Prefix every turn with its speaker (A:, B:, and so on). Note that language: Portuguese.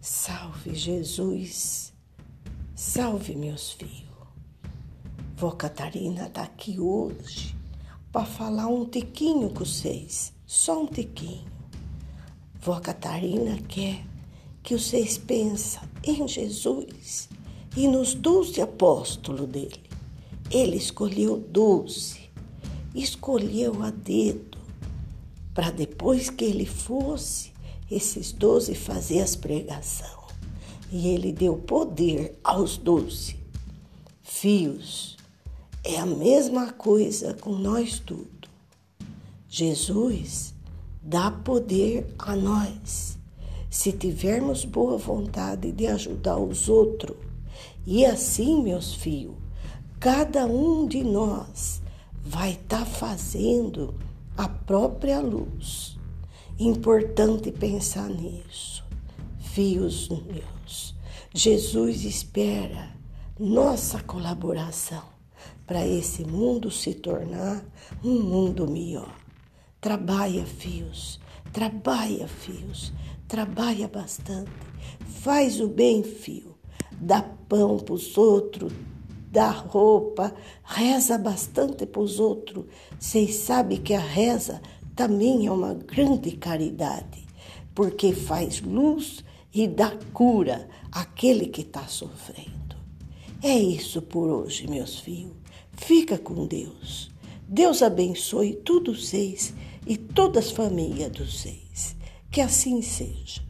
A: Salve Jesus, salve meus filhos. Vó Catarina tá aqui hoje para falar um tiquinho com vocês, só um tiquinho. Vó Catarina quer que vocês pensem em Jesus e nos doze apóstolos dele. Ele escolheu doze, escolheu a dedo, para depois que ele fosse, esses doze fazer as pregação. E ele deu poder aos doze. Fios, é a mesma coisa com nós tudo. Jesus dá poder a nós. Se tivermos boa vontade de ajudar os outros, e assim, meus filhos, cada um de nós vai estar tá fazendo a própria luz. Importante pensar nisso. Filhos meus, Jesus espera nossa colaboração para esse mundo se tornar um mundo melhor. Trabalha, filhos, trabalha, filhos, trabalha bastante. Faz o bem, fio. Dá pão para os outros, dá roupa, reza bastante para os outros. Vocês sabem que a reza também é uma grande caridade, porque faz luz e dá cura àquele que está sofrendo. É isso por hoje, meus filhos. Fica com Deus. Deus abençoe todos vocês e todas as famílias dos seis. Que assim seja.